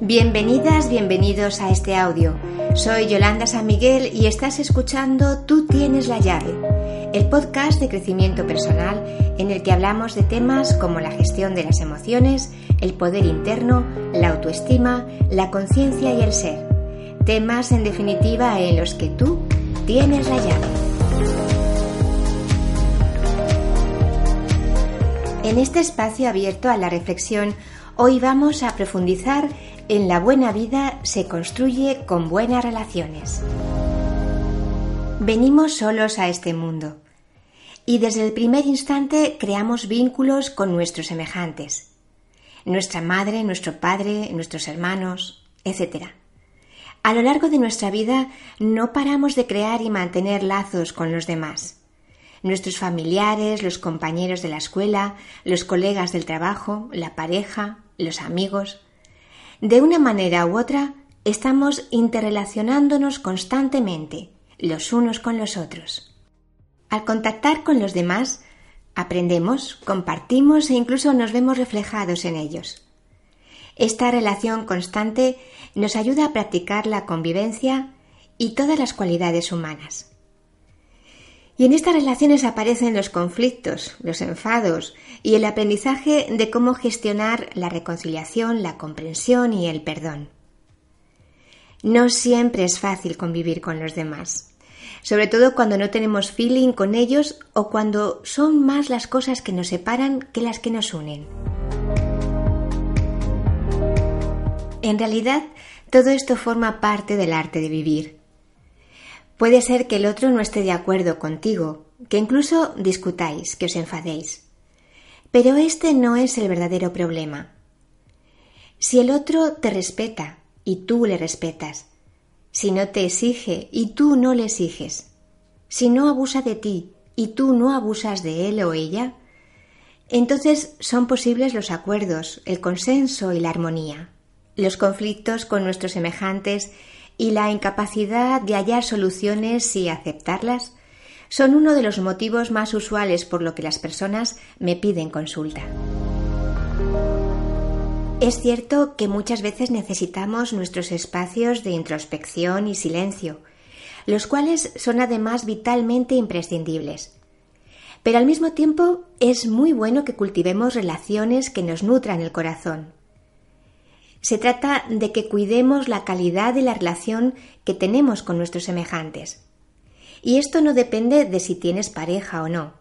Bienvenidas, bienvenidos a este audio. Soy Yolanda San Miguel y estás escuchando Tú tienes la llave, el podcast de crecimiento personal en el que hablamos de temas como la gestión de las emociones, el poder interno, la autoestima, la conciencia y el ser. Temas en definitiva en los que tú tienes la llave. En este espacio abierto a la reflexión, hoy vamos a profundizar en la buena vida se construye con buenas relaciones. Venimos solos a este mundo y desde el primer instante creamos vínculos con nuestros semejantes, nuestra madre, nuestro padre, nuestros hermanos, etc. A lo largo de nuestra vida no paramos de crear y mantener lazos con los demás. Nuestros familiares, los compañeros de la escuela, los colegas del trabajo, la pareja, los amigos, de una manera u otra, estamos interrelacionándonos constantemente, los unos con los otros. Al contactar con los demás, aprendemos, compartimos e incluso nos vemos reflejados en ellos. Esta relación constante nos ayuda a practicar la convivencia y todas las cualidades humanas. Y en estas relaciones aparecen los conflictos, los enfados y el aprendizaje de cómo gestionar la reconciliación, la comprensión y el perdón. No siempre es fácil convivir con los demás, sobre todo cuando no tenemos feeling con ellos o cuando son más las cosas que nos separan que las que nos unen. En realidad, todo esto forma parte del arte de vivir Puede ser que el otro no esté de acuerdo contigo, que incluso discutáis, que os enfadéis. Pero este no es el verdadero problema. Si el otro te respeta y tú le respetas, si no te exige y tú no le exiges, si no abusa de ti y tú no abusas de él o ella, entonces son posibles los acuerdos, el consenso y la armonía. Los conflictos con nuestros semejantes y la incapacidad de hallar soluciones y aceptarlas son uno de los motivos más usuales por lo que las personas me piden consulta. Es cierto que muchas veces necesitamos nuestros espacios de introspección y silencio, los cuales son además vitalmente imprescindibles. Pero al mismo tiempo es muy bueno que cultivemos relaciones que nos nutran el corazón, se trata de que cuidemos la calidad de la relación que tenemos con nuestros semejantes. Y esto no depende de si tienes pareja o no,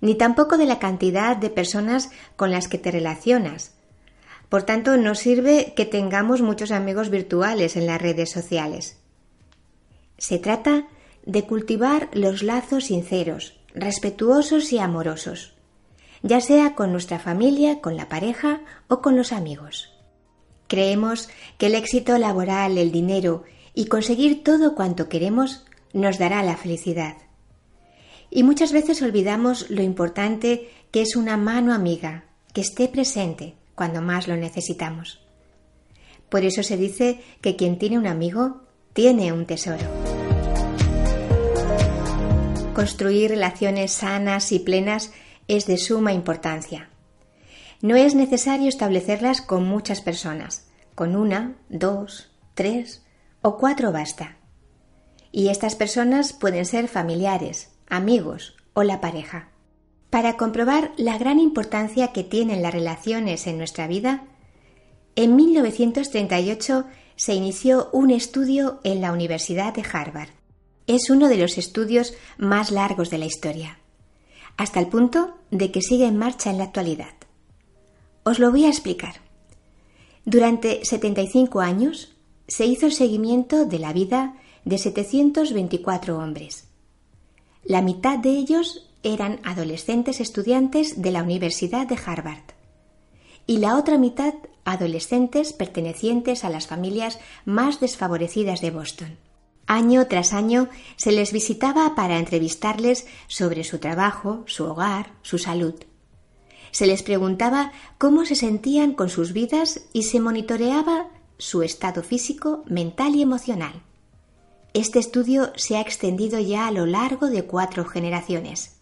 ni tampoco de la cantidad de personas con las que te relacionas. Por tanto, no sirve que tengamos muchos amigos virtuales en las redes sociales. Se trata de cultivar los lazos sinceros, respetuosos y amorosos, ya sea con nuestra familia, con la pareja o con los amigos. Creemos que el éxito laboral, el dinero y conseguir todo cuanto queremos nos dará la felicidad. Y muchas veces olvidamos lo importante que es una mano amiga que esté presente cuando más lo necesitamos. Por eso se dice que quien tiene un amigo tiene un tesoro. Construir relaciones sanas y plenas es de suma importancia. No es necesario establecerlas con muchas personas. Con una, dos, tres o cuatro basta. Y estas personas pueden ser familiares, amigos o la pareja. Para comprobar la gran importancia que tienen las relaciones en nuestra vida, en 1938 se inició un estudio en la Universidad de Harvard. Es uno de los estudios más largos de la historia, hasta el punto de que sigue en marcha en la actualidad. Os lo voy a explicar. Durante 75 años se hizo el seguimiento de la vida de 724 hombres. La mitad de ellos eran adolescentes estudiantes de la Universidad de Harvard. y la otra mitad adolescentes pertenecientes a las familias más desfavorecidas de Boston. Año tras año se les visitaba para entrevistarles sobre su trabajo, su hogar, su salud. Se les preguntaba cómo se sentían con sus vidas y se monitoreaba su estado físico, mental y emocional. Este estudio se ha extendido ya a lo largo de cuatro generaciones.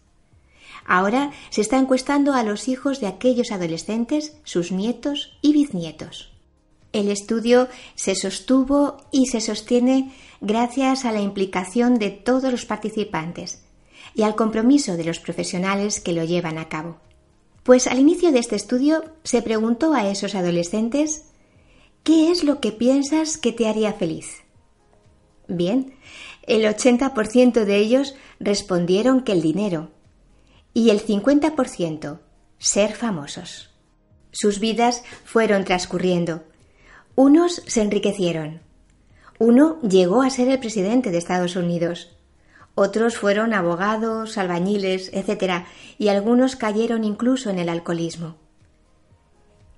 Ahora se está encuestando a los hijos de aquellos adolescentes, sus nietos y bisnietos. El estudio se sostuvo y se sostiene gracias a la implicación de todos los participantes y al compromiso de los profesionales que lo llevan a cabo. Pues al inicio de este estudio se preguntó a esos adolescentes ¿qué es lo que piensas que te haría feliz? Bien, el 80% de ellos respondieron que el dinero y el 50% ser famosos. Sus vidas fueron transcurriendo. Unos se enriquecieron. Uno llegó a ser el presidente de Estados Unidos. Otros fueron abogados, albañiles, etc. Y algunos cayeron incluso en el alcoholismo.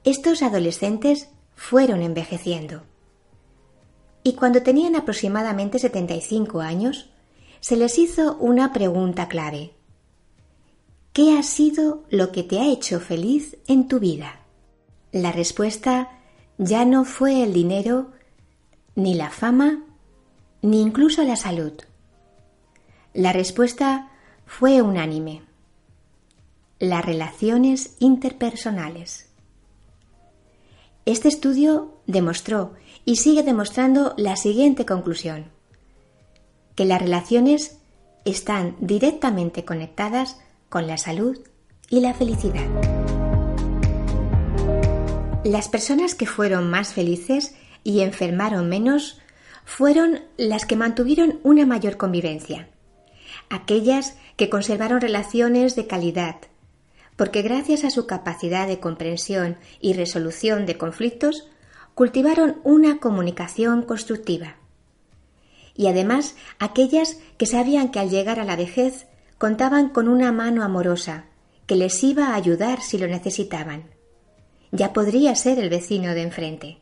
Estos adolescentes fueron envejeciendo. Y cuando tenían aproximadamente 75 años, se les hizo una pregunta clave. ¿Qué ha sido lo que te ha hecho feliz en tu vida? La respuesta ya no fue el dinero, ni la fama, ni incluso la salud. La respuesta fue unánime. Las relaciones interpersonales. Este estudio demostró y sigue demostrando la siguiente conclusión, que las relaciones están directamente conectadas con la salud y la felicidad. Las personas que fueron más felices y enfermaron menos fueron las que mantuvieron una mayor convivencia, aquellas que conservaron relaciones de calidad, porque gracias a su capacidad de comprensión y resolución de conflictos, cultivaron una comunicación constructiva. Y además aquellas que sabían que al llegar a la vejez contaban con una mano amorosa que les iba a ayudar si lo necesitaban. Ya podría ser el vecino de enfrente.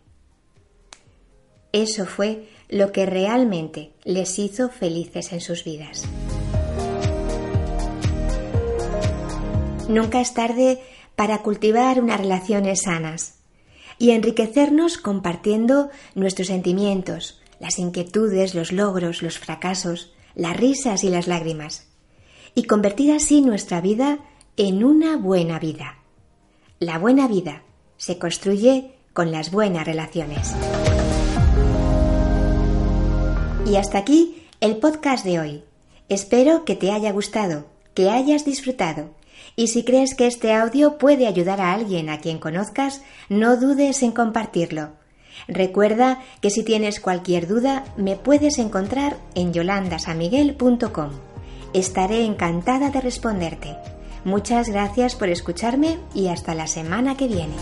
Eso fue lo que realmente les hizo felices en sus vidas. Nunca es tarde para cultivar unas relaciones sanas y enriquecernos compartiendo nuestros sentimientos, las inquietudes, los logros, los fracasos, las risas y las lágrimas y convertir así nuestra vida en una buena vida. La buena vida se construye con las buenas relaciones. Y hasta aquí el podcast de hoy. Espero que te haya gustado, que hayas disfrutado. Y si crees que este audio puede ayudar a alguien a quien conozcas, no dudes en compartirlo. Recuerda que si tienes cualquier duda, me puedes encontrar en yolandasamiguel.com. Estaré encantada de responderte. Muchas gracias por escucharme y hasta la semana que viene.